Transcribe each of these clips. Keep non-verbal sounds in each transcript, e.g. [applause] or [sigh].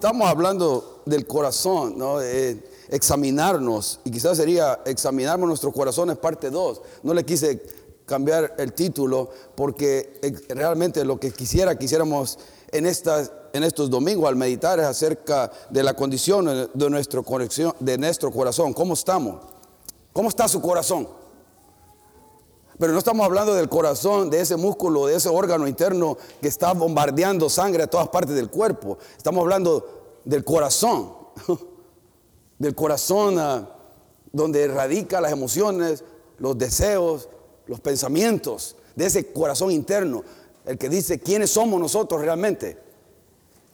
Estamos hablando del corazón, ¿no? Eh, examinarnos, y quizás sería examinarnos nuestros corazones parte 2. No le quise cambiar el título porque eh, realmente lo que quisiera, quisiéramos en, estas, en estos domingos al meditar es acerca de la condición de nuestro, de nuestro corazón. ¿Cómo estamos? ¿Cómo está su corazón? Pero no estamos hablando del corazón, de ese músculo, de ese órgano interno que está bombardeando sangre a todas partes del cuerpo. Estamos hablando del corazón, [laughs] del corazón ah, donde radica las emociones, los deseos, los pensamientos, de ese corazón interno, el que dice quiénes somos nosotros realmente.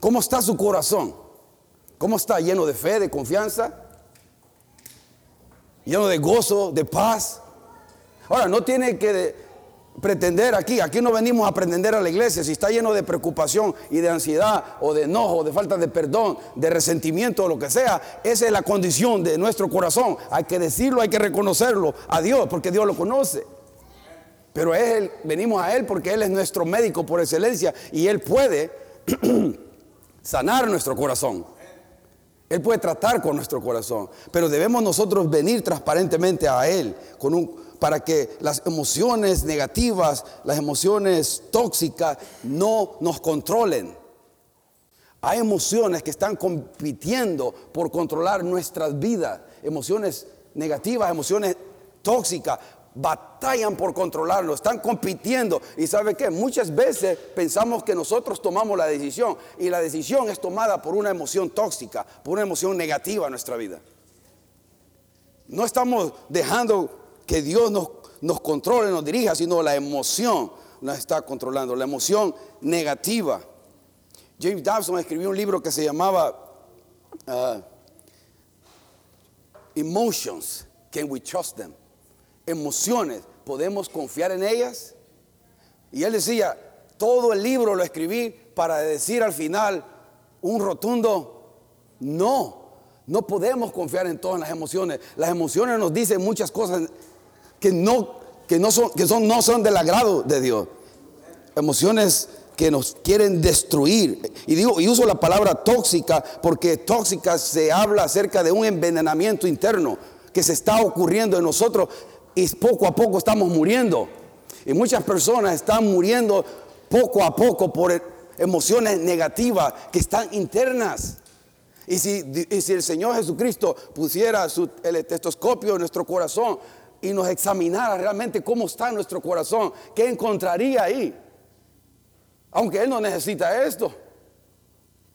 ¿Cómo está su corazón? ¿Cómo está? ¿Lleno de fe, de confianza? ¿Lleno de gozo, de paz? Ahora, no tiene que pretender aquí, aquí no venimos a pretender a la iglesia, si está lleno de preocupación y de ansiedad o de enojo, de falta de perdón, de resentimiento o lo que sea, esa es la condición de nuestro corazón. Hay que decirlo, hay que reconocerlo a Dios, porque Dios lo conoce. Pero venimos a Él porque Él es nuestro médico por excelencia y Él puede [clears throat] sanar nuestro corazón. Él puede tratar con nuestro corazón, pero debemos nosotros venir transparentemente a Él con un, para que las emociones negativas, las emociones tóxicas no nos controlen. Hay emociones que están compitiendo por controlar nuestras vidas, emociones negativas, emociones tóxicas, batallan por controlarlo, están compitiendo. Y sabe qué, muchas veces pensamos que nosotros tomamos la decisión y la decisión es tomada por una emoción tóxica, por una emoción negativa en nuestra vida. No estamos dejando que Dios nos, nos controle, nos dirija, sino la emoción nos está controlando, la emoción negativa. James Dobson escribió un libro que se llamaba uh, Emotions, Can We Trust Them? Emociones, ¿podemos confiar en ellas? Y él decía, todo el libro lo escribí para decir al final un rotundo no. No podemos confiar en todas las emociones. Las emociones nos dicen muchas cosas que no, que no, son, que son, no son del agrado de Dios. Emociones que nos quieren destruir. Y digo, y uso la palabra tóxica porque tóxica se habla acerca de un envenenamiento interno que se está ocurriendo en nosotros y poco a poco estamos muriendo. Y muchas personas están muriendo poco a poco por emociones negativas que están internas. Y si, y si el Señor Jesucristo pusiera su, el estetoscopio en nuestro corazón, y nos examinara realmente cómo está nuestro corazón, ¿qué encontraría ahí? Aunque Él no necesita esto.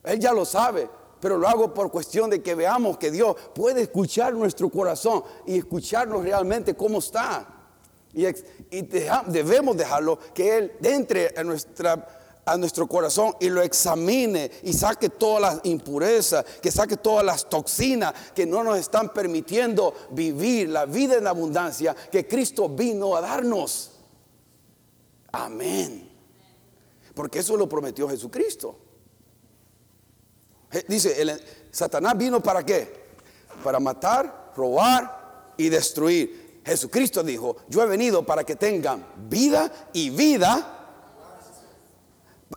Él ya lo sabe, pero lo hago por cuestión de que veamos que Dios puede escuchar nuestro corazón y escucharnos realmente cómo está. Y, debemos dejarlo que Él entre en nuestra a nuestro corazón y lo examine y saque todas las impurezas, que saque todas las toxinas que no nos están permitiendo vivir la vida en abundancia que Cristo vino a darnos. Amén. Porque eso lo prometió Jesucristo. Dice, Satanás vino para qué? Para matar, robar y destruir. Jesucristo dijo, yo he venido para que tengan vida y vida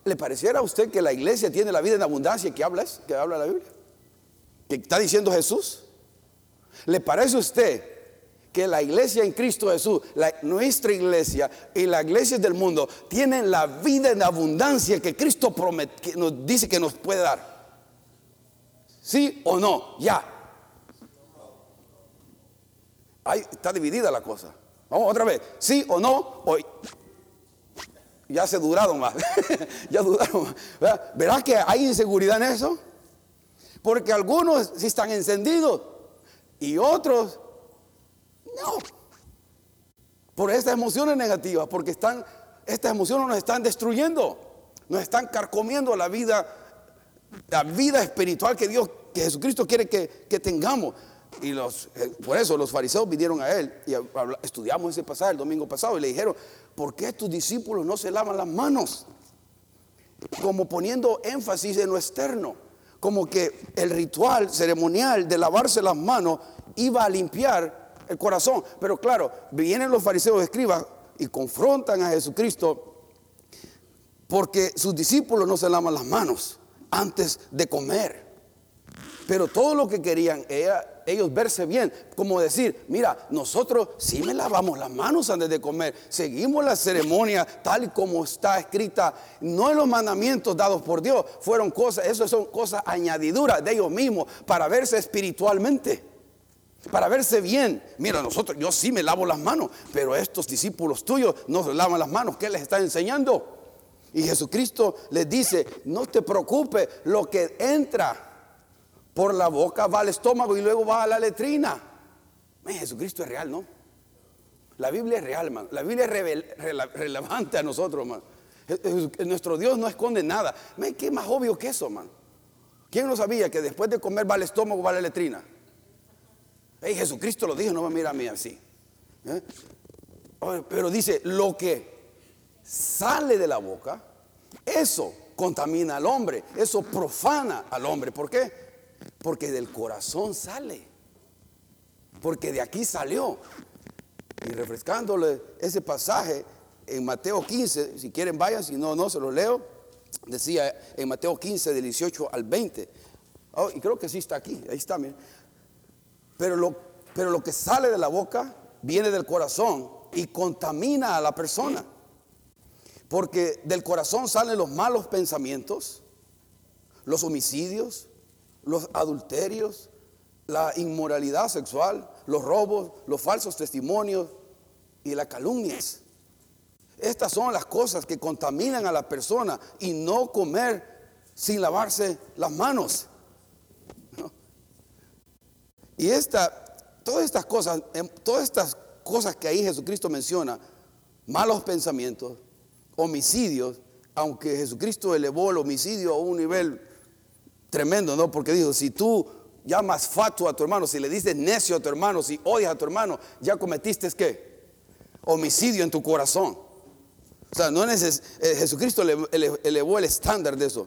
¿Le pareciera a usted que la iglesia tiene la vida en abundancia que habla, que habla la Biblia? ¿Que está diciendo Jesús? ¿Le parece a usted que la iglesia en Cristo Jesús, nuestra iglesia y la iglesia del mundo tienen la vida en abundancia que Cristo promete, nos dice que nos puede dar? ¿Sí o no? Ya. Ahí está dividida la cosa. Vamos otra vez. ¿Sí o no? Hoy ya se duraron más. [laughs] ya duraron más. ¿Verás que hay inseguridad en eso? Porque algunos sí están encendidos y otros no. Por estas emociones negativas, porque están, estas emociones nos están destruyendo, nos están carcomiendo la vida, la vida espiritual que Dios, que Jesucristo quiere que tengamos. Y los, eh, por eso los fariseos vinieron a él y estudiamos ese pasaje el domingo pasado y le dijeron, ¿por qué tus discípulos no se lavan las manos? Como poniendo énfasis en lo externo, como que el ritual ceremonial de lavarse las manos iba a limpiar el corazón. Pero claro, vienen los fariseos escribas y confrontan a Jesucristo porque sus discípulos no se lavan las manos antes de comer. Pero todo lo que querían era ellos verse bien, como decir, mira, nosotros sí me lavamos las manos antes de comer, seguimos la ceremonia tal y como está escrita, no en los mandamientos dados por Dios, fueron cosas, eso son cosas añadiduras de ellos mismos para verse espiritualmente, para verse bien. Mira, nosotros, yo sí me lavo las manos, pero estos discípulos tuyos no se lavan las manos, ¿qué les está enseñando? Y Jesucristo les dice, no te preocupes, lo que entra por la boca va al estómago y luego va a la letrina. Jesucristo es real, ¿no? La Biblia es real, man. La Biblia es relevante a nosotros, man. Nuestro Dios no esconde nada. ¿Qué más obvio que eso, man? ¿Quién no sabía que después de comer va al estómago, va a la letrina? Jesucristo lo dijo, no me mira a mí así. ¿eh? Pero dice, lo que sale de la boca, eso contamina al hombre, eso profana al hombre. ¿Por qué? Porque del corazón sale. Porque de aquí salió. Y refrescándole ese pasaje en Mateo 15, si quieren vayan, si no, no, se lo leo. Decía en Mateo 15, del 18 al 20. y creo que sí está aquí, ahí está, Pero lo, pero lo que sale de la boca viene del corazón y contamina a la persona. Porque del corazón salen los malos pensamientos, los homicidios, los adulterios, la inmoralidad sexual, los robos, los falsos testimonios y las calumnias. Estas son las cosas que contaminan a la persona y no comer sin lavarse las manos. Y esta, todas estas cosas, em, todas estas cosas que ahí Jesucristo menciona, malos pensamientos, homicidios, aunque Jesucristo elevó el homicidio a un nivel Tremendo, ¿no? Porque dijo, si tú llamas fatuo a tu hermano, si le dices necio a tu hermano, si odias a tu hermano, ya cometiste qué? Homicidio en tu corazón. O sea, no es eh, Jesucristo elevó el estándar de eso.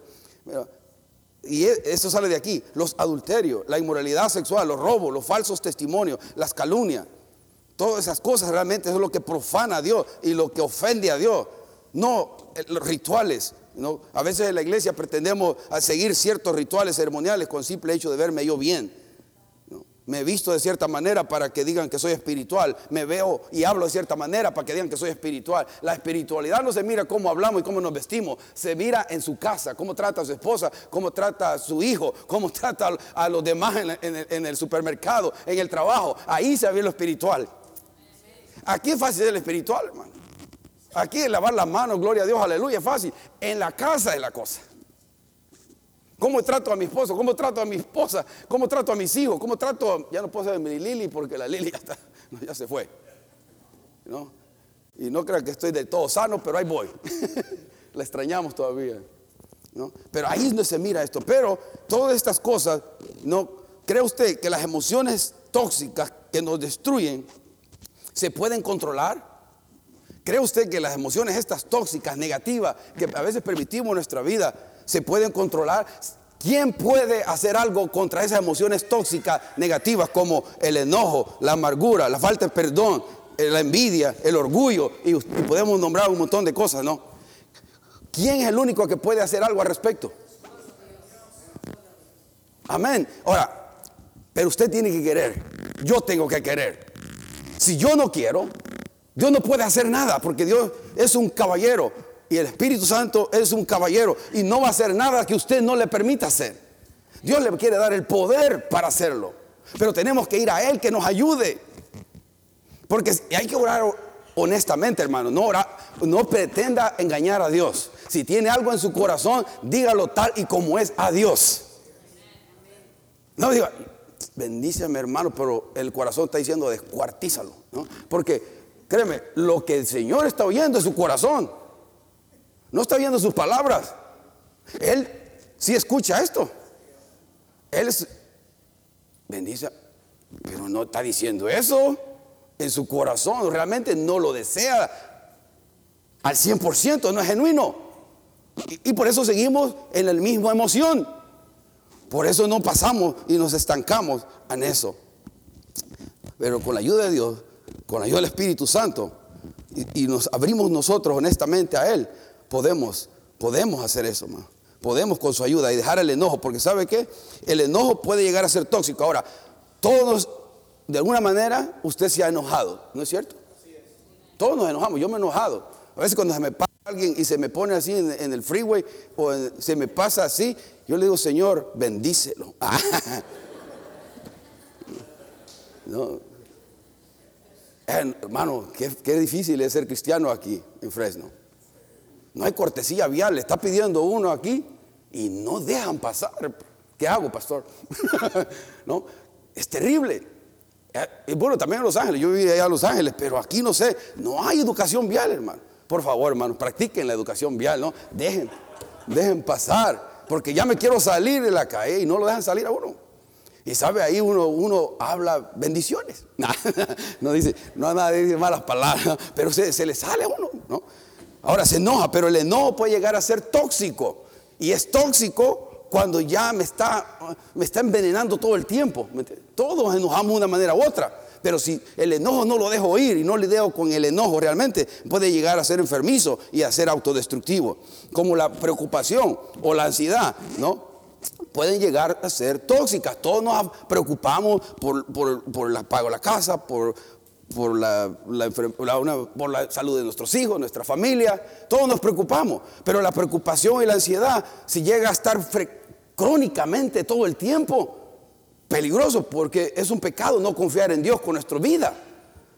Y e, eso sale de aquí. Los adulterios, la inmoralidad sexual, los robos, los falsos testimonios, las calumnias. Todas esas cosas realmente es lo que profana a Dios y lo que ofende a Dios. No eh, a veces en la iglesia pretendemos seguir ciertos rituales ceremoniales con simple hecho de verme yo bien. Me he visto de cierta manera para que digan que soy espiritual. Me veo y hablo de cierta manera para que digan que soy espiritual. La espiritualidad no se mira cómo hablamos y cómo nos vestimos. Se mira en su casa, cómo trata a su esposa, cómo trata a su hijo, cómo [laughs] trata a los demás en, el, supermercado, en el trabajo. Ahí se ve lo espiritual. Aquí es fácil el espiritual, hermano. Aquí lavar las manos, gloria a Dios, aleluya, fácil. En la casa es la cosa. ¿Cómo trato a mi esposo? ¿Cómo trato a mi esposa? ¿Cómo trato a mis hijos? ¿Cómo trato? Ya no puedo ser mi Lili porque la Lili ya, [laughs] se fue. ¿No? Y no crean que estoy del todo sano, pero ahí voy. [laughs] la extrañamos todavía. ¿no? Pero ahí es donde se mira esto. Pero todas estas cosas, ¿no? ¿cree usted que las emociones tóxicas que nos destruyen se pueden controlar? ¿Cree usted que las emociones estas tóxicas, negativas, que a veces permitimos en nuestra vida, se pueden controlar? ¿Quién puede hacer algo contra esas emociones tóxicas, negativas, como el enojo, la amargura, la falta de perdón, eh, la envidia, el orgullo? Y, podemos nombrar un montón de cosas, ¿no? ¿Quién es el único que puede hacer algo al respecto? Amén. Ahora, pero usted tiene que querer. Yo tengo que querer. Si yo no quiero, Dios no puede hacer nada porque Dios es un caballero y el Espíritu Santo es un caballero y no va a hacer nada que usted no le permita hacer. Dios le quiere dar el poder para hacerlo, pero tenemos que ir a Él que nos ayude. Porque hay que orar honestamente, hermano. No, no pretenda engañar a Dios. Si tiene algo en su corazón, dígalo tal y como es a Dios. No diga, bendíceme hermano, pero el corazón está diciendo descuartízalo. ¿no? Porque Créeme, lo que el Señor está oyendo es su corazón. No está oyendo sus palabras. Él sí escucha esto. Él es, bendice, pero no está diciendo eso en su corazón. Realmente no lo desea al 100%, no es genuino. Y, y por eso seguimos en la misma emoción. Por eso no pasamos y nos estancamos en eso. Pero con la ayuda de Dios con ayuda del Espíritu Santo, y, nos abrimos nosotros honestamente a Él, podemos, podemos hacer eso, podemos con su ayuda y dejar el enojo, porque ¿sabe qué? El enojo puede llegar a ser tóxico. Ahora, todos, de alguna manera, usted se ha enojado, ¿no es cierto? Todos nos enojamos, yo me he enojado. A veces cuando se me pasa alguien y se me pone así en, el freeway o se me pasa así, yo le digo, Señor, bendícelo. [laughs] hermano, qué, difícil es ser cristiano aquí en Fresno. No hay cortesía vial, le está pidiendo uno aquí y no dejan pasar. ¿Qué hago, pastor? [laughs] no, es terrible. Eh, bueno, también en Los Ángeles, yo viví allá en Los Ángeles, pero aquí no sé, no hay educación vial, hermano. Por favor, hermano, practiquen la educación vial, ¿no? Dejen, dejen pasar, porque ya me quiero salir de la calle y no lo dejan salir a uno. Y sabe, ahí uno, uno habla bendiciones. [laughs] no dice, no nada dice malas palabras, pero se, se le sale a uno, ¿no? Ahora se enoja, pero el enojo puede llegar a ser tóxico. Y es tóxico cuando ya me está, me está envenenando todo el tiempo. Todos enojamos de una manera u otra. Pero si el enojo no lo dejo ir y no lidio con el enojo realmente, puede llegar a ser enfermizo y a ser autodestructivo. Como la preocupación o la ansiedad, ¿no? Pueden llegar a ser tóxicas. Todos nos preocupamos por, por, pago de la casa, por, por la, salud de nuestros hijos, nuestra familia, todos nos preocupamos, pero la preocupación y la ansiedad, si llega a estar crónicamente todo el tiempo, peligroso porque es un pecado no confiar en Dios con nuestra vida.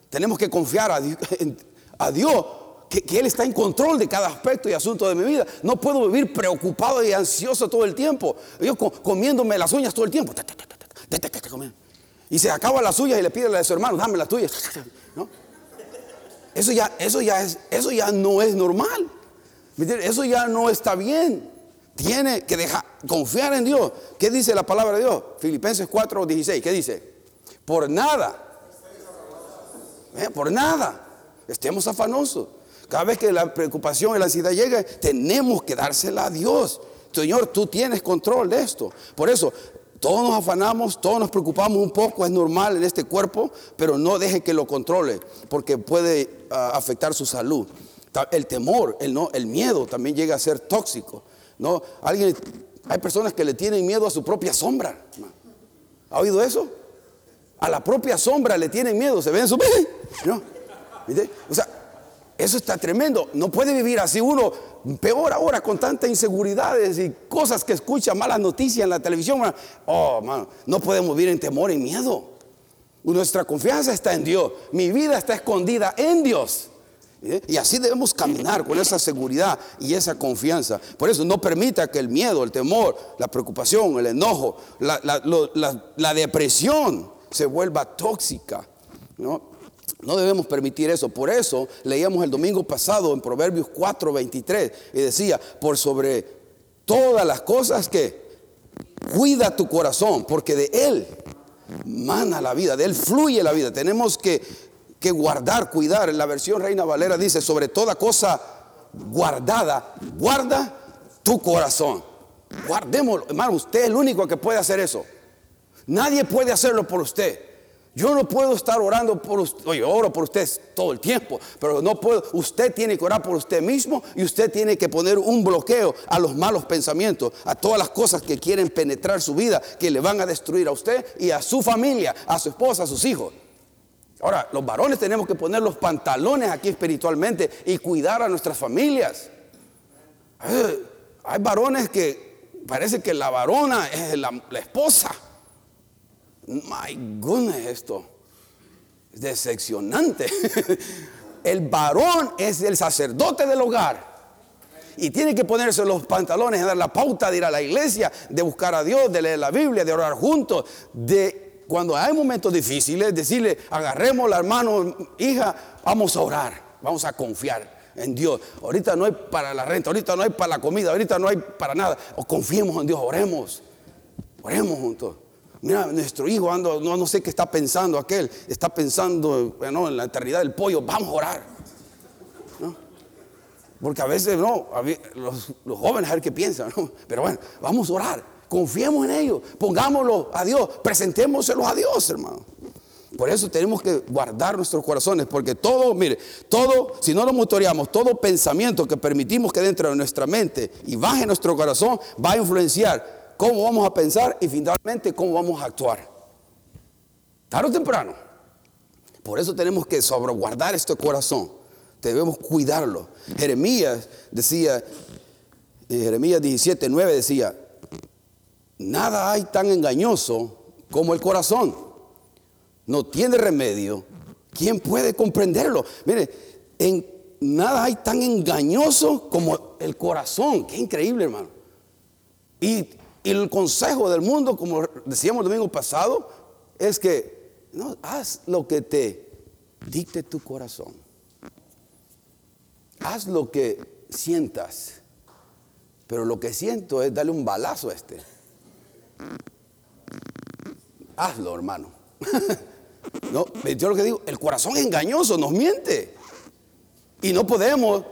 Tenemos que confiar a [laughs] Dios, que, Él está en control de cada aspecto y asunto de mi vida. No puedo vivir preocupado y ansioso todo el tiempo. Yo comiéndome las uñas todo el tiempo. Y se acaba las suyas y le pide a su hermano, dame las tuyas. Eso, ya, eso, ya es, eso ya no es normal. Eso ya no está bien. Tiene que dejar, confiar en Dios. ¿Qué dice la palabra de Dios? Filipenses 4, 16. ¿Qué dice? Por nada. Eh, por nada. Estemos afanosos. Cada vez que la preocupación y la ansiedad llegue, tenemos que dársela a Dios. Señor, tú tienes control de esto. Por eso, todos nos afanamos, todos nos preocupamos un poco, es normal en este cuerpo, pero no deje que lo controle, porque puede ah, afectar su salud. El temor, el, miedo también llega a ser tóxico. ¿no? Hay personas que le tienen miedo a su propia sombra. ¿Ha oído eso? A la propia sombra le tienen miedo, se ven su... [laughs] ¿no? O sea, eso está tremendo. No puede vivir así uno, peor ahora con tantas inseguridades y cosas que escucha, malas noticias en la televisión. Oh, no podemos vivir en temor y miedo. Nuestra confianza está en Dios. Mi vida está escondida en Dios. Y así debemos caminar con esa seguridad y esa confianza. Por eso no permita que el miedo, el temor, la preocupación, el enojo, la, la depresión se vuelva tóxica. ¿no? No debemos permitir eso. Por eso leíamos el domingo pasado en Proverbios 4, 23 y decía, por sobre todas las cosas que cuida tu corazón, porque de él mana la vida, de él fluye la vida. Tenemos que, que guardar, cuidar. En la versión Reina Valera dice, sobre toda cosa guardada, guarda tu corazón. Guardémoslo. Hermano, usted es el único que puede hacer eso. Nadie puede hacerlo por usted. Yo no puedo estar orando por usted, oye, oro por usted todo el tiempo, pero no puedo, usted tiene que orar por usted mismo y usted tiene que poner un bloqueo a los malos pensamientos, a todas las cosas que quieren penetrar su vida, que le van a destruir a usted y a su familia, a su esposa, a sus hijos. Ahora, los varones tenemos que poner los pantalones aquí espiritualmente y cuidar a nuestras familias. Hay, varones que parece que la varona es la esposa. My goodness, esto es decepcionante. [laughs] El varón es el sacerdote del hogar. Y tiene que ponerse los pantalones, dar la pauta de ir a la iglesia, de buscar a Dios, de leer la Biblia, de orar juntos, de cuando hay momentos difíciles, decirle, agarremos la hermano, hija, vamos a orar, vamos a confiar en Dios. Ahorita no hay para la renta, ahorita no hay para la comida, ahorita no hay para nada. O confiemos en Dios, oremos, oremos juntos. Mira, nuestro hijo ando, no, no sé qué está pensando aquel, está pensando en la eternidad del pollo, vamos a orar. Porque a veces no, los, jóvenes a ver qué piensan, pero bueno, vamos a orar, confiemos en ellos, pongámoslo a Dios, presentémoselo a Dios, hermano. Por eso tenemos que guardar nuestros corazones, porque todo, mire, todo, si no lo monitoreamos, todo pensamiento que permitimos que dentro de nuestra mente y baje nuestro corazón, va a influenciar cómo vamos a pensar y finalmente cómo vamos a actuar. Tarde o temprano. Por eso tenemos que sobreguardar este corazón. Debemos cuidarlo. Jeremías decía, en Jeremías 17, 9 decía, nada hay tan engañoso como el corazón no tiene remedio, ¿quién puede comprenderlo? Mire, en nada hay tan engañoso como el corazón. Qué increíble, hermano. Y, el consejo del mundo, como decíamos el domingo pasado, es que no, haz lo que te dicte tu corazón. Haz lo que sientas. Pero lo que siento es darle un balazo a este. Hazlo, hermano. [laughs] No, yo lo que digo, el corazón engañoso nos miente. Y no podemos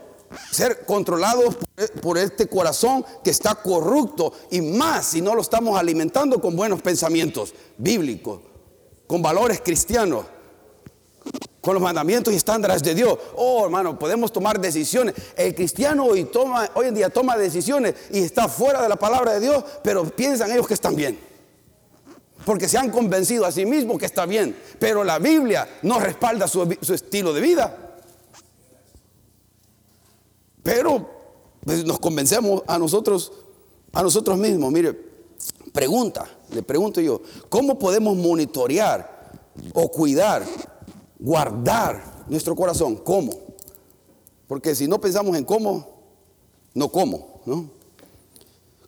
ser controlados por este corazón que está corrupto y más si no lo estamos alimentando con buenos pensamientos bíblicos, con valores cristianos, con los mandamientos y estándares de Dios. Oh, hermano, podemos tomar decisiones. El cristiano hoy, toma, hoy en día toma decisiones y está fuera de la palabra de Dios, pero piensan ellos que están bien porque se han convencido a sí mismos que está bien, pero la Biblia no respalda su, estilo de vida. Pero pues, nos convencemos a nosotros, a nosotros mismos. Mire, pregunta, le pregunto yo, ¿cómo podemos monitorear o cuidar, guardar nuestro corazón? ¿Cómo? Porque si no pensamos en cómo, no cómo, ¿no?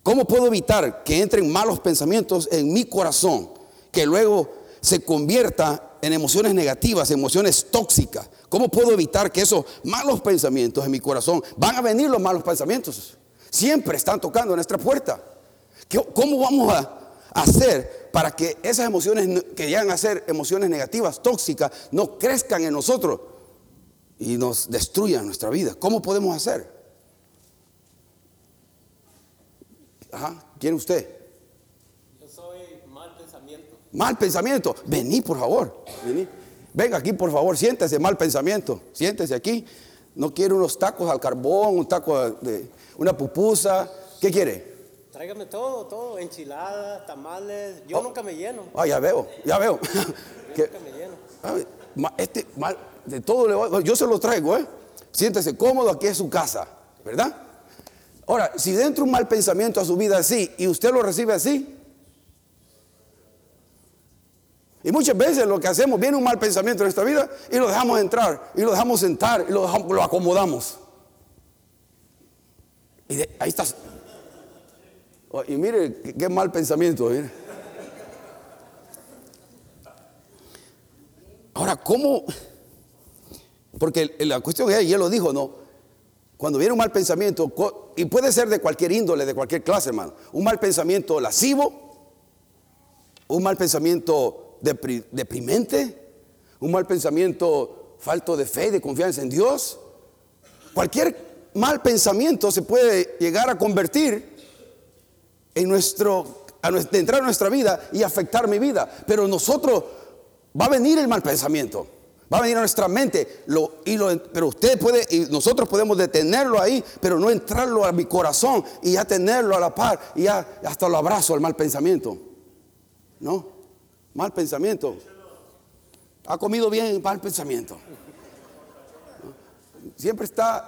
¿Cómo puedo evitar que entren malos pensamientos en mi corazón que luego se convierta en emociones negativas, emociones tóxicas? ¿Cómo puedo evitar que esos malos pensamientos en mi corazón van a venir los malos pensamientos? Siempre están tocando nuestra puerta. ¿Cómo vamos a hacer para que esas emociones que llegan a ser emociones negativas, tóxicas, no crezcan en nosotros y nos destruyan nuestra vida? ¿Cómo podemos hacer? Ajá, ¿quién usted? Yo soy mal pensamiento. Mal pensamiento. Vení, por favor. Vení. Venga aquí, por favor, siéntese, mal pensamiento. Siéntese aquí. No quiere unos tacos al carbón, un taco de una pupusa. ¿Qué quiere? Tráigame todo, todo, enchiladas, tamales. Yo oh. nunca me lleno. Ah, ya veo, ya veo. Yo nunca [laughs] me lleno. este mal, de todo le voy, yo se lo traigo, ¿eh? Siéntese cómodo, aquí es su casa, ¿verdad? Ahora, si dentro un mal pensamiento a su vida así y usted lo recibe así, y muchas veces lo que hacemos, viene un mal pensamiento en nuestra vida y lo dejamos entrar, y lo dejamos sentar, y lo, acomodamos. Y ahí estás. Oh, y mire qué, mal pensamiento. Ahora, ¿cómo? Porque la cuestión es, y él lo dijo, ¿no? Cuando viene un mal pensamiento, y puede ser de cualquier índole, de cualquier clase, hermano, un mal pensamiento lascivo, un mal pensamiento deprimente, un mal pensamiento falto de fe, de confianza en Dios, cualquier mal pensamiento se puede llegar a convertir en nuestro, a entrar en nuestra vida y afectar mi vida. Pero nosotros, va a venir el mal pensamiento. Va a venir a nuestra mente, pero usted puede, y nosotros podemos detenerlo ahí, pero no entrarlo a mi corazón y ya tenerlo a la par y ya hasta lo abrazo al mal pensamiento. ¿No? Mal pensamiento. Ha comido bien mal pensamiento. Siempre está,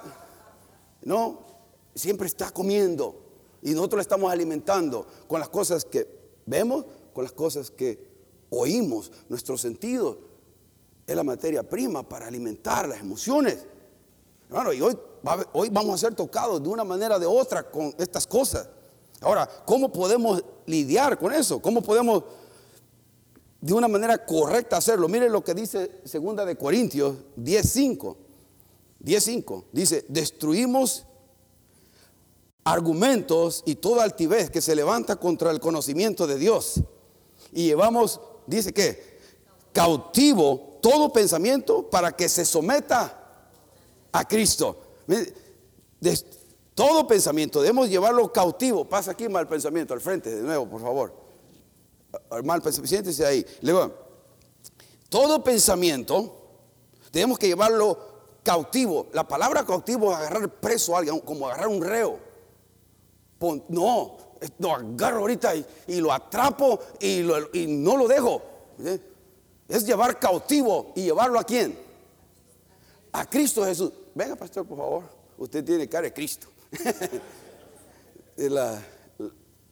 ¿no? Siempre está comiendo y nosotros estamos alimentando con las cosas que vemos, con las cosas que oímos, nuestros sentidos es la materia prima para alimentar las emociones. Hermano, y hoy, hoy vamos a ser tocados de una manera o de otra con estas cosas. Ahora, ¿cómo podemos lidiar con eso? ¿Cómo podemos de una manera correcta hacerlo? Miren lo que dice segunda de Corintios 10:5. 10:5 dice, "Destruimos argumentos y toda altivez que se levanta contra el conocimiento de Dios y llevamos dice que cautivo todo pensamiento para que se someta a Cristo. todo pensamiento debemos llevarlo cautivo. Pasa aquí mal pensamiento al frente de nuevo, por favor. Mal siéntese ahí. Luego, Todo pensamiento tenemos que llevarlo cautivo. La palabra cautivo es agarrar preso a alguien, como agarrar un reo. no, lo agarro ahorita y, lo atrapo y, y, no lo dejo. Es llevar cautivo y llevarlo a quién? A Cristo Jesús. Venga, pastor, por favor. Usted tiene cara de Cristo. [laughs]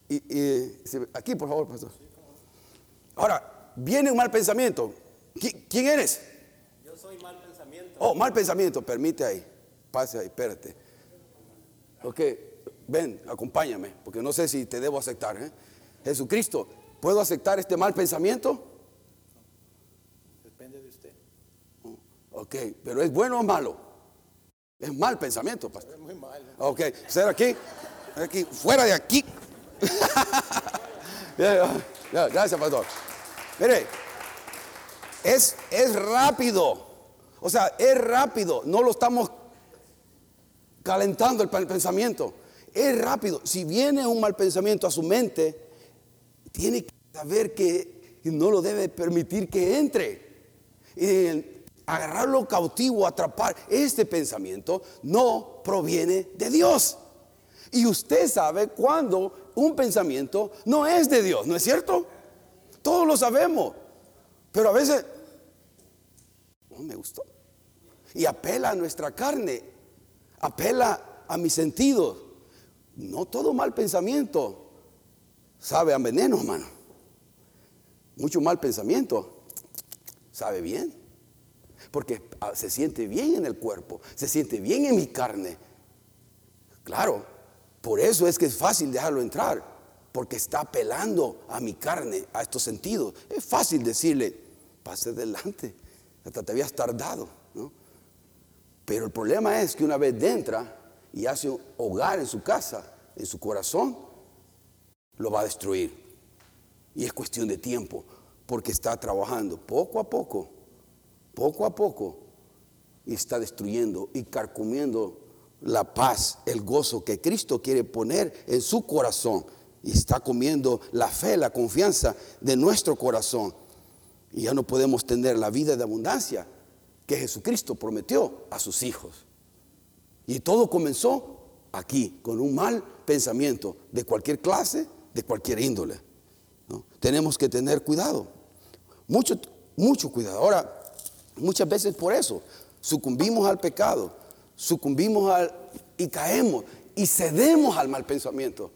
y, aquí, por favor, pastor. Ahora, viene un mal pensamiento. ¿Quién eres? Yo soy mal pensamiento. Oh, mal pensamiento. Permite ahí. Pase ahí, espérate. Ok, ven, acompáñame, porque no sé si te debo aceptar. ¿eh? Jesucristo, ¿puedo aceptar este mal pensamiento? Depende de usted. Ok, pero ¿es bueno o malo? Es mal pensamiento, pastor. Es muy mal. Ok, ser aquí, aquí, fuera de aquí. Gracias, pastor. Mire, es, es rápido. O sea, es rápido. No lo estamos calentando el pensamiento. Es rápido. Si viene un mal pensamiento a su mente, tiene que saber que no lo debe permitir que entre. Y agarrarlo cautivo, atrapar. Este pensamiento no proviene de Dios. Y usted sabe cuando un pensamiento no es de Dios, ¿no es cierto? Todos lo sabemos. Pero a veces, no me gustó. Y apela a nuestra carne, apela a mis sentidos. No todo mal pensamiento sabe a veneno, hermano. Mucho mal pensamiento sabe bien. Porque ah, se siente bien en el cuerpo, se siente bien en mi carne. Claro, por eso es que es fácil dejarlo entrar, porque está apelando a mi carne, a estos sentidos. Es fácil decirle, pase adelante, hasta te habías tardado. ¿no? Pero el problema es que una vez entra y hace un hogar en su casa, en su corazón, lo va a destruir. Y es cuestión de tiempo, porque está trabajando poco a poco, poco a poco, y está destruyendo y carcomiendo la paz, el gozo que Cristo quiere poner en su corazón. Y está comiendo la fe, la confianza de nuestro corazón. Y ya no podemos tener la vida de abundancia que Jesucristo prometió a sus hijos. Y todo comenzó aquí, con un mal pensamiento de cualquier clase, de cualquier índole. Tenemos que tener cuidado, mucho, mucho cuidado. Ahora, muchas veces por eso sucumbimos al pecado, sucumbimos al, y caemos y cedemos al mal pensamiento,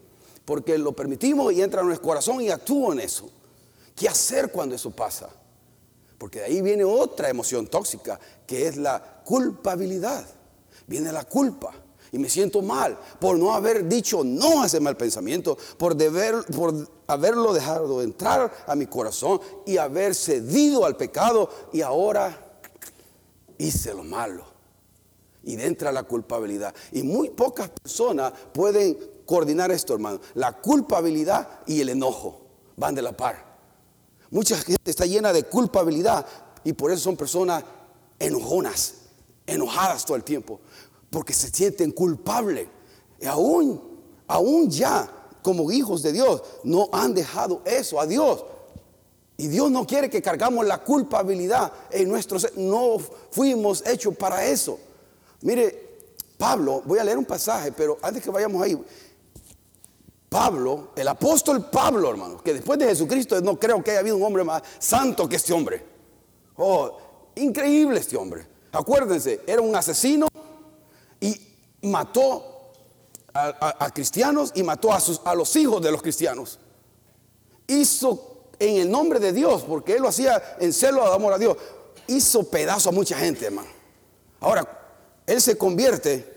porque lo permitimos y entra en nuestro corazón y actúa en eso. ¿Qué hacer cuando eso pasa? Porque de ahí viene otra emoción tóxica, que es la culpabilidad. Viene la culpa. Y me siento mal por no haber dicho no a ese mal pensamiento, por, por haberlo dejado entrar a mi corazón y haber cedido al pecado y ahora hice lo malo. Y entra la culpabilidad. Y muy pocas personas pueden coordinar esto, hermano. La culpabilidad y el enojo van de la par. Mucha gente está llena de culpabilidad y por eso son personas enojonas, enojadas todo el tiempo, porque se sienten culpables. Y aún, aún ya, como hijos de Dios, no han dejado eso a Dios. Y Dios no quiere que cargamos la culpabilidad en nuestro ser. No fuimos hechos para eso. Mire, Pablo, voy a leer un pasaje, pero antes que vayamos ahí, Pablo, el apóstol Pablo, hermano, que después de Jesucristo no creo que haya habido un hombre más santo que este hombre. Oh, increíble este hombre. Acuérdense, era un asesino y mató a, cristianos y mató a, sus, a los hijos de los cristianos. Hizo en el nombre de Dios, porque él lo hacía en celo de amor a Dios, hizo pedazo a mucha gente, hermano. Ahora, él se convierte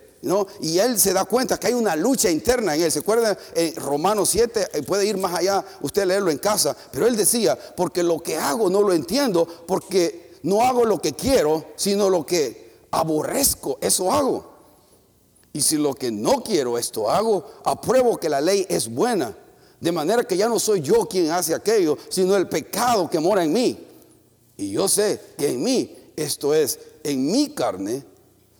y él se da cuenta que hay una lucha interna en él. ¿Se acuerda en Romanos 7? Eh, puede ir más allá, usted leerlo en casa. Pero él decía, porque lo que hago no lo entiendo, porque no hago lo que quiero, sino lo que aborrezco, eso hago. Y si lo que no quiero, esto hago, apruebo que la ley es buena. De manera que ya no soy yo quien hace aquello, sino el pecado que mora en mí. Y yo sé que en mí, esto es, en mi carne,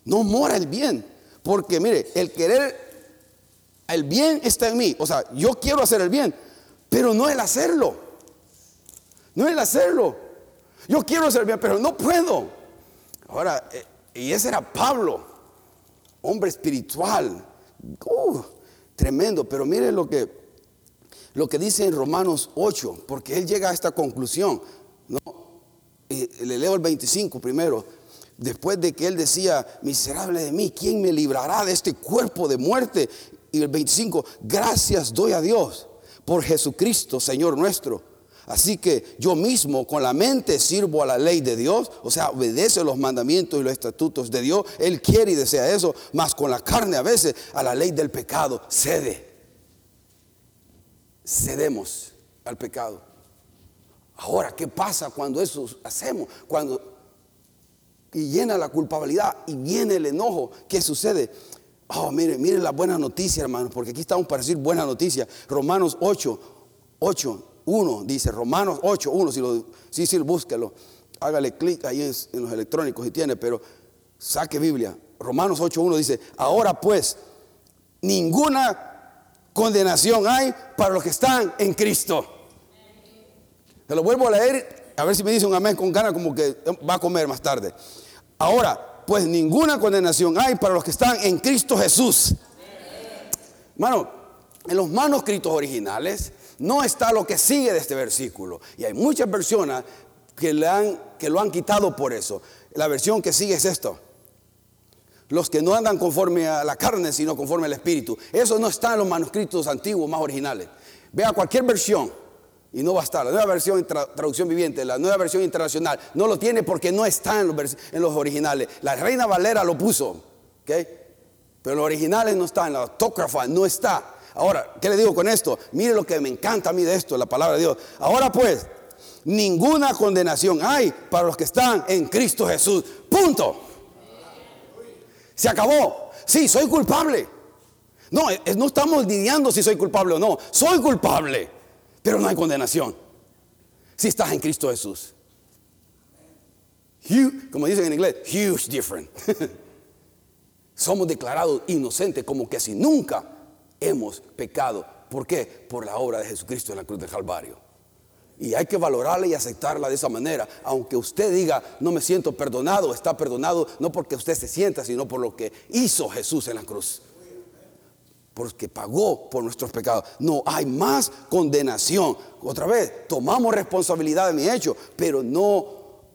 no mora el bien porque mire, el querer, el bien está en mí. O sea, yo quiero hacer el bien, pero no el hacerlo. No el hacerlo. Yo quiero servir, pero no puedo. Ahora, eh, y ese era Pablo, hombre espiritual. Uh, tremendo, pero mire lo que, lo que dice en Romanos 8, porque él llega a esta conclusión. ¿no? le leo el 25 primero. Después de que él decía, miserable de mí, ¿quién me librará de este cuerpo de muerte? Y el 25, gracias doy a Dios por Jesucristo, Señor nuestro. Así que yo mismo con la mente sirvo a la ley de Dios, o sea, obedece los mandamientos y los estatutos de Dios. Él quiere y desea eso, mas con la carne a veces a la ley del pecado cede. Cedemos al pecado. Ahora, ¿qué pasa cuando eso hacemos? Cuando y llena la culpabilidad y viene el enojo, ¿qué sucede? Oh, miren, miren la buena noticia, hermanos, porque aquí estamos para decir buena noticia. Romanos 8, 8, 1 dice, Romanos 8, 1, si lo, sí, sí, búsquelo. Hágale clic ahí en, en, los electrónicos si tiene, pero saque Biblia. Romanos 8, 1 dice, ahora pues, ninguna condenación hay para los que están en Cristo. Se lo vuelvo a leer, a ver si me dice un amén con ganas como que va a comer más tarde. Ahora, pues ninguna condenación hay para los que están en Cristo Jesús. Hermano, en los manuscritos originales no está lo que sigue de este versículo. Y hay muchas personas que, le han, que lo han quitado por eso. La versión que sigue es esto. Los que no andan conforme a la carne, sino conforme al Espíritu. Eso no está en los manuscritos antiguos más originales. Vea cualquier versión y no va a estar. La nueva versión, traducción viviente, la nueva versión internacional, no lo tiene porque no está en los, originales. La Reina Valera lo puso, ¿ok? Pero los originales no están, la autógrafa no está. Ahora, ¿qué le digo con esto? Mire lo que me encanta a mí de esto, la palabra de Dios. Ahora pues, ninguna condenación hay para los que están en Cristo Jesús. Punto. Se acabó. Sí, soy culpable. No, no estamos lidiando si soy culpable o no. Soy culpable. Pero no hay condenación. Si estás en Cristo Jesús. como dicen en inglés, huge different. [laughs] Somos declarados inocentes como que si nunca hemos pecado. ¿Por qué? Por la obra de Jesucristo en la cruz del Calvario. Y hay que valorarla y aceptarla de esa manera. Aunque usted diga, no me siento perdonado, está perdonado no porque usted se sienta, sino por lo que hizo Jesús en la cruz porque pagó por nuestros pecados. No hay más condenación. Otra vez, tomamos responsabilidad de mi hecho, pero no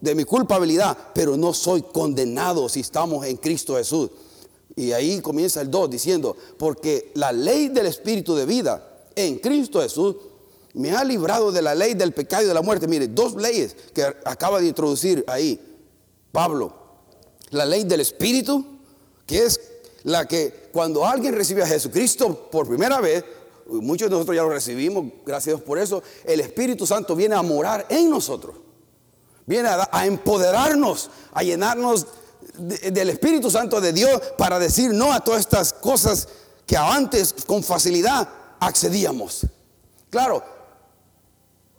de mi culpabilidad, pero no soy condenado si estamos en Cristo Jesús. Y ahí comienza el 2 diciendo, porque la ley del Espíritu de vida en Cristo Jesús me ha librado de la ley del pecado y de la muerte. Mire, dos leyes que acaba de introducir ahí Pablo. La ley del Espíritu, que es la que cuando alguien recibe a Jesucristo por primera vez, muchos de nosotros ya lo recibimos, gracias a Dios por eso, el Espíritu Santo viene a morar en nosotros. Viene a, empoderarnos, a llenarnos del Espíritu Santo de Dios para decir no a todas estas cosas que antes con facilidad accedíamos. Claro,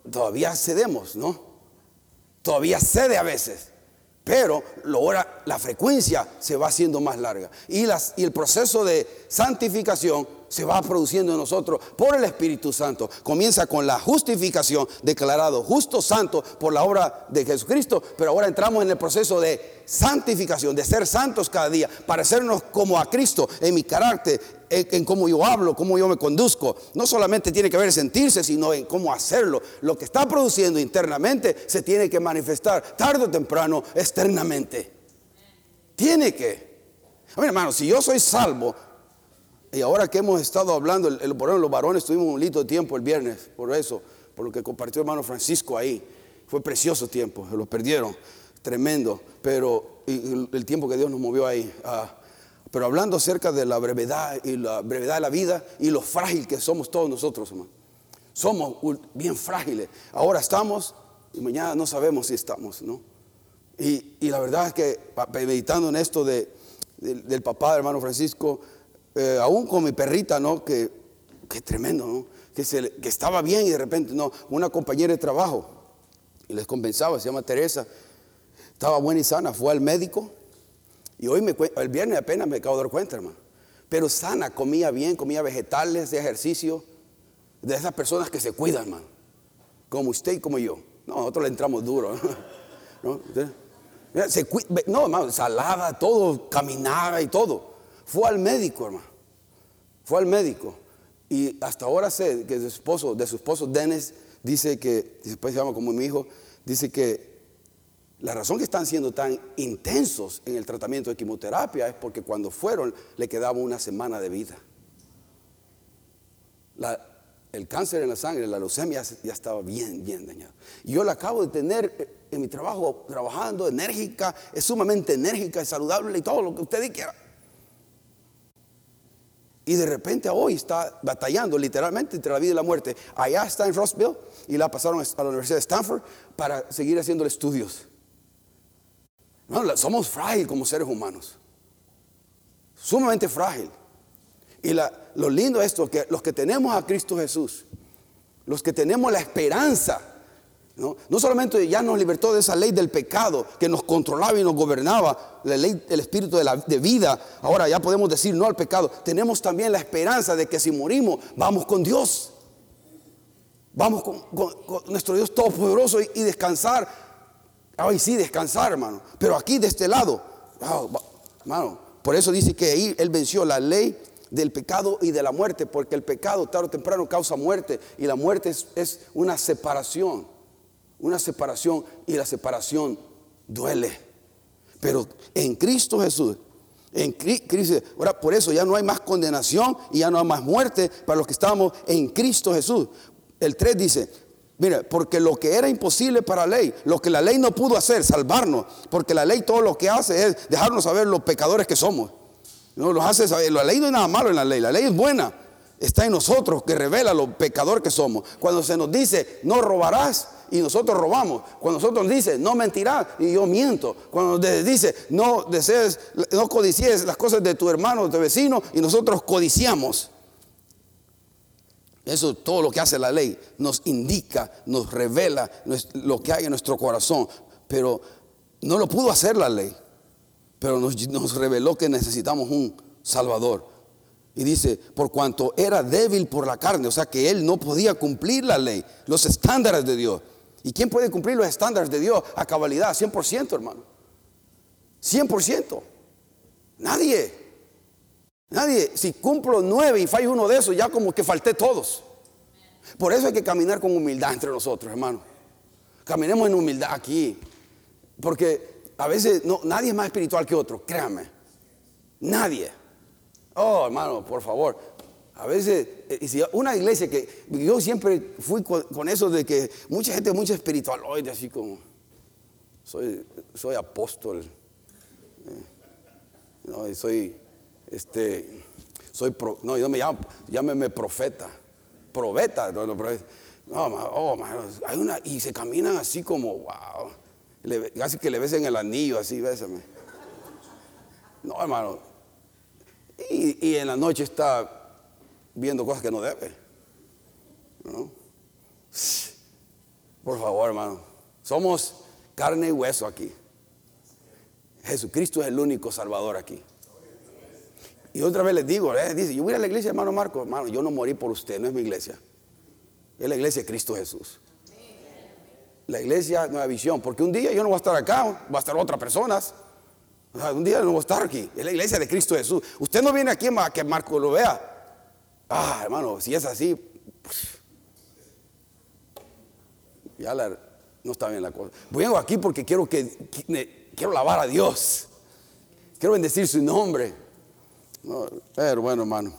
todavía cedemos, ¿no? Todavía cede a veces. Pero la frecuencia se va haciendo más larga. Y, las, y el proceso de santificación se va produciendo en nosotros por el Espíritu Santo. Comienza con la justificación, declarado justo santo por la obra de Jesucristo, pero ahora entramos en el proceso de santificación, de ser santos cada día, parecernos como a Cristo en mi carácter, en, cómo yo hablo, cómo yo me conduzco. No solamente tiene que ver sentirse, sino en cómo hacerlo. Lo que está produciendo internamente se tiene que manifestar tarde o temprano externamente. Tiene que. A ver, hermano, si yo soy salvo, y ahora que hemos estado hablando, el, el, los varones tuvimos un lindo tiempo el viernes, por eso, por lo que compartió el hermano Francisco ahí. Fue precioso tiempo, se lo perdieron, tremendo, pero el, tiempo que Dios nos movió ahí. Ah, pero hablando acerca de la brevedad y la brevedad de la vida y lo frágil que somos todos nosotros, hermano. Somos bien frágiles. Ahora estamos y mañana no sabemos si estamos, ¿no? Y, la verdad es que meditando en esto de, del papá del hermano Francisco, eh, aún con mi perrita, ¿no? Que, que tremendo, ¿no? Que, se, que estaba bien y de repente, no, una compañera de trabajo, y les compensaba, se llama Teresa, estaba buena y sana, fue al médico y hoy me, el viernes apenas me acabo de dar cuenta, hermano. Pero sana, comía bien, comía vegetales, de ejercicio. De esas personas que se cuidan, hermano. Como usted y como yo. No, nosotros le entramos duro. [laughs] ¿no? Se, no, hermano, salada, todo, caminaba y todo. Fue al médico, hermano. Fue al médico. Y hasta ahora sé que de su esposo, de su esposo Dennis, dice que, después se llama como mi hijo, dice que la razón que están siendo tan intensos en el tratamiento de quimioterapia es porque cuando fueron le quedaba una semana de vida. el cáncer en la sangre, la leucemia ya estaba bien, bien dañado. Y yo la acabo de tener en mi trabajo, trabajando, enérgica, es sumamente enérgica, es saludable y todo lo que usted quiera. Y de repente hoy está batallando literalmente entre la vida y la muerte. Allá está en Rossville y la pasaron a la Universidad de Stanford para seguir haciendo estudios. somos frágiles como seres humanos. Sumamente frágil. Y lo lindo es esto, que los que tenemos a Cristo Jesús, los que tenemos la esperanza ¿no? solamente ya nos libertó de esa ley del pecado que nos controlaba y nos gobernaba, la ley del espíritu de, la, de vida, ahora ya podemos decir no al pecado. Tenemos también la esperanza de que si morimos, vamos con Dios. Vamos con, nuestro Dios todopoderoso y, descansar. Ay, sí, descansar, hermano. Pero aquí de este lado, hermano, por eso dice que ahí Él venció la ley del pecado y de la muerte, porque el pecado tarde o temprano causa muerte y la muerte es una separación una separación y la separación duele. Pero en Cristo Jesús, en Cristo, ahora por eso ya no hay más condenación y ya no hay más muerte para los que estamos en Cristo Jesús. El 3 dice, mire, porque lo que era imposible para la ley, lo que la ley no pudo hacer, salvarnos, porque la ley todo lo que hace es dejarnos saber los pecadores que somos. No los hace saber, la ley no es nada malo en la ley, la ley es buena. Está en nosotros que revela lo pecador que somos. Cuando se nos dice, no robarás, y nosotros robamos. Cuando nosotros dice, no mentirás, y yo miento. Cuando dice, no desees, no codicies las cosas de tu hermano, de tu vecino, y nosotros codiciamos. Eso es todo lo que hace la ley. Nos indica, nos revela lo que hay en nuestro corazón. Pero no lo pudo hacer la ley. Pero nos, nos reveló que necesitamos un Salvador. Y dice, por cuanto era débil por la carne, o sea que él no podía cumplir la ley, los estándares de Dios. ¿Y quién puede cumplir los estándares de Dios a cabalidad? 100%, hermano. 100%. Nadie. Nadie. Si cumplo nueve y fallo uno de esos, ya como que falté todos. Por eso hay que caminar con humildad entre nosotros, hermano. Caminemos en humildad aquí. Porque a veces no, nadie es más espiritual que otro, créanme. Nadie. Oh, hermano, por favor. A veces, eh, si una iglesia que yo siempre fui con, eso de que mucha gente, mucha espiritualoide, así como soy, soy apóstol, eh, no, soy, este, soy, no, yo me llamo, llámeme profeta, profeta, no, no, oh, hay una, y se caminan así como, wow, casi que le besen el anillo, así, bésame. No, hermano, y, y en la noche está viendo cosas que no debe. Por favor, hermano. Somos carne y hueso aquí. Jesucristo es el único salvador aquí. Y otra vez les digo, eh, dice, yo voy a la iglesia, hermano Marco, hermano, yo no morí por usted, no es mi iglesia. Es la iglesia de Cristo Jesús. La iglesia Nueva Visión, porque un día yo no voy a estar acá, va a estar otras personas. un día no voy a estar aquí. Es la iglesia de Cristo Jesús. Usted no viene aquí a que Marco lo vea. Ah, hermano, si es así, pues, ya no está bien la cosa. Vengo aquí porque quiero que, quiero lavar a Dios. Quiero bendecir su nombre. pero bueno, hermano,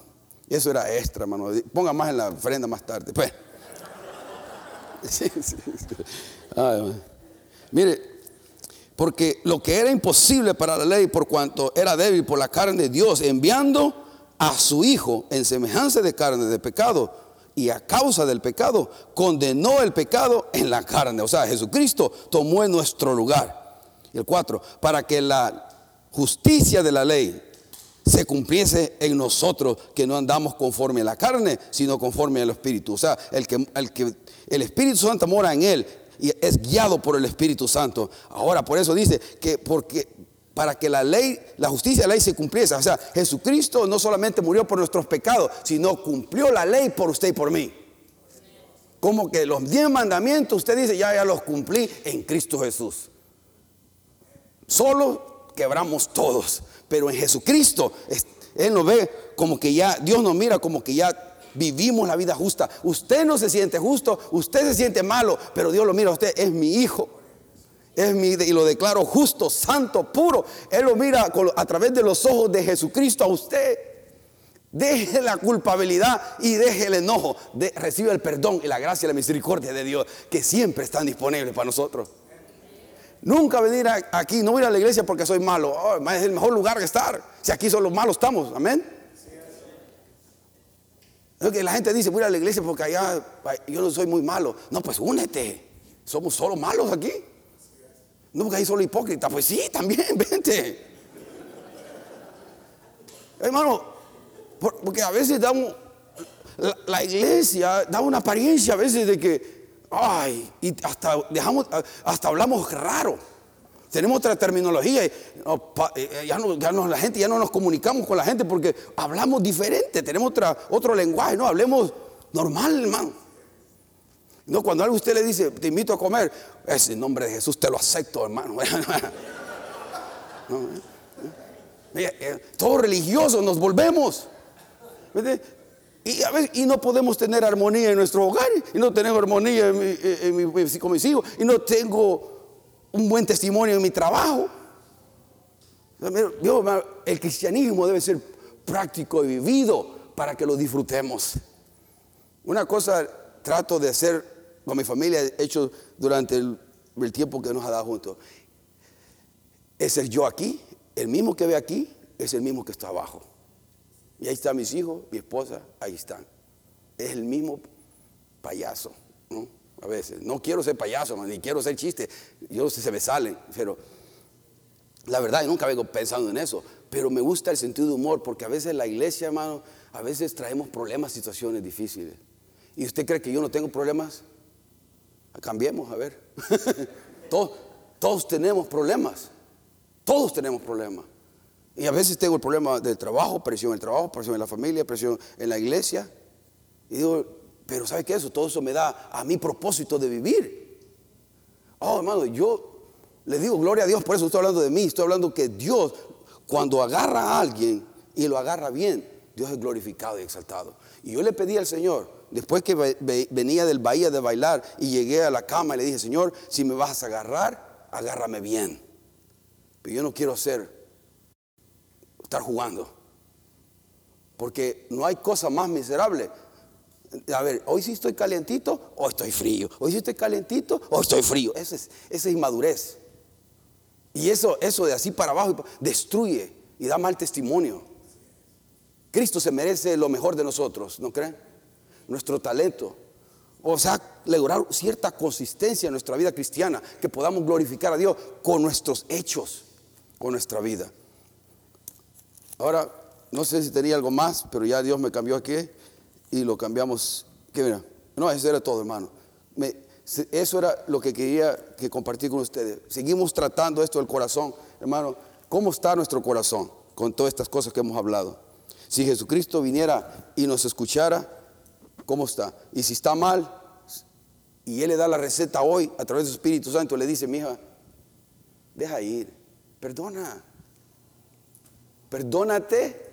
eso era extra, hermano. Ponga más en la ofrenda más tarde. Pues. [laughs] mire, porque lo que era imposible para la ley, por cuanto era débil por la carne de Dios, enviando a su Hijo en semejanza de carne de pecado y a causa del pecado condenó el pecado en la carne. O sea, Jesucristo tomó en nuestro lugar. el 4, para que la justicia de la ley se cumpliese en nosotros, que no andamos conforme a la carne, sino conforme al Espíritu. O sea, el que, el que el Espíritu Santo mora en él y es guiado por el Espíritu Santo. Ahora, por eso dice que porque para que la ley, la justicia de la ley se cumpliese. O sea, Jesucristo no solamente murió por nuestros pecados, sino cumplió la ley por usted y por mí. Como que los diez mandamientos, usted dice, ya, ya los cumplí en Cristo Jesús. Solo quebramos todos, pero en Jesucristo es- Él nos ve como que ya, Dios nos mira como que ya vivimos la vida justa. Usted no se siente justo, usted se siente malo, pero Dios lo mira a usted, es mi hijo. Es mi, y lo declaro justo, santo, puro. Él lo mira a través de los ojos de Jesucristo a usted. Deje la culpabilidad y deje el enojo. De- recibe el perdón y la gracia y la misericordia de Dios que siempre están disponibles para nosotros. Nunca venir aquí, no ir a la iglesia porque soy malo. Oh, es el mejor lugar que estar. Si aquí son los malos estamos. Amén. Que la gente dice, voy a la iglesia porque allá yo no soy muy malo. No, pues únete. Somos solo malos aquí. No, porque ahí solo hipócritas. Pues sí, también, [laughs] vente. Hermano, por- porque a veces damos, la, iglesia da una apariencia a veces de que, ay, y hasta dejamos, hasta hablamos raro. Tenemos otra terminología. y, eh, ya no, ya no- la gente, ya no nos comunicamos con la gente porque hablamos diferente. Tenemos otra, otro lenguaje. No, hablemos normal, hermano. No, cuando algo usted le dice, te invito a comer, es en nombre de Jesús, te lo acepto, hermano. [laughs] No, eh, Mira, eh, todos religiosos nos volvemos. Y, a y no podemos tener armonía en nuestro hogar, y no tenemos armonía en mi- en mi- con mis hijos, y no tengo un buen testimonio en mi trabajo. El cristianismo debe ser práctico y vivido para que lo disfrutemos. Una cosa trato de hacer con mi familia, he hecho durante el, tiempo que nos ha dado juntos, es el yo aquí, el mismo que ve aquí, es el mismo que está abajo. Y ahí están mis hijos, mi esposa, ahí están. Es el mismo payaso, ¿no? A veces. No quiero ser payaso, ni quiero ser chiste. Yo se me salen, pero la verdad, nunca vengo pensando en eso. Pero me gusta el sentido de humor, porque a veces la iglesia, hermano, a veces traemos problemas, situaciones difíciles. ¿Y usted cree que yo no tengo problemas? Cambiemos, a ver. [laughs] todos, tenemos problemas. Todos tenemos problemas. Y a veces tengo el problema del trabajo, presión en el trabajo, presión en la familia, presión en la iglesia. Y digo, pero ¿sabe qué? Eso, todo eso me da a mi propósito de vivir. Oh, hermano, yo le digo gloria a Dios, por eso estoy hablando de mí, estoy hablando que Dios, cuando agarra a alguien y lo agarra bien, Dios es glorificado y exaltado. Y yo le pedí al Señor, después que ve- ve- venía del bahía de bailar y llegué a la cama y le dije, Señor, si me vas a agarrar, agárrame bien. Pero yo no quiero ser, estar jugando. Porque no hay cosa más miserable. A ver, hoy sí estoy calientito o estoy frío. Hoy sí estoy calientito o estoy frío. Eso es, esa es inmadurez. Y eso, eso de así para abajo destruye y da mal testimonio. Cristo se merece lo mejor de nosotros, ¿no creen? Nuestro talento. O sea, lograr cierta consistencia en nuestra vida cristiana, que podamos glorificar a Dios con nuestros hechos, con nuestra vida. Ahora, no sé si tenía algo más, pero ya Dios me cambió aquí y lo cambiamos. ¿Qué mira? No, eso era todo, hermano. Eso era lo que quería que compartir con ustedes. Seguimos tratando esto del corazón, hermano. ¿Cómo está nuestro corazón con todas estas cosas que hemos hablado? Si Jesucristo viniera y nos escuchara, ¿cómo está? Y si está mal, y Él le da la receta hoy a través del Espíritu Santo, le dice, mija, deja ir, perdona, perdónate,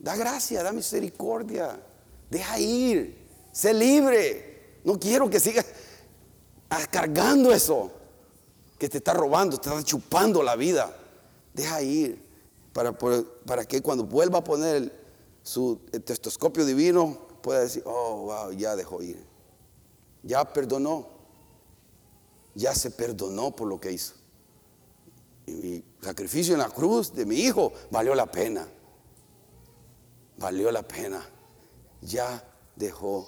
da gracia, da misericordia, deja ir, sé libre. No quiero que sigas cargando eso que te está robando, te está chupando la vida. Deja ir para, para que cuando vuelva a poner el- su testoscopio divino pueda decir, oh, wow, ya dejó ir. Ya perdonó. Ya se perdonó por lo que hizo. Y mi sacrificio en la cruz de mi hijo valió la pena. Valió la pena. Ya dejó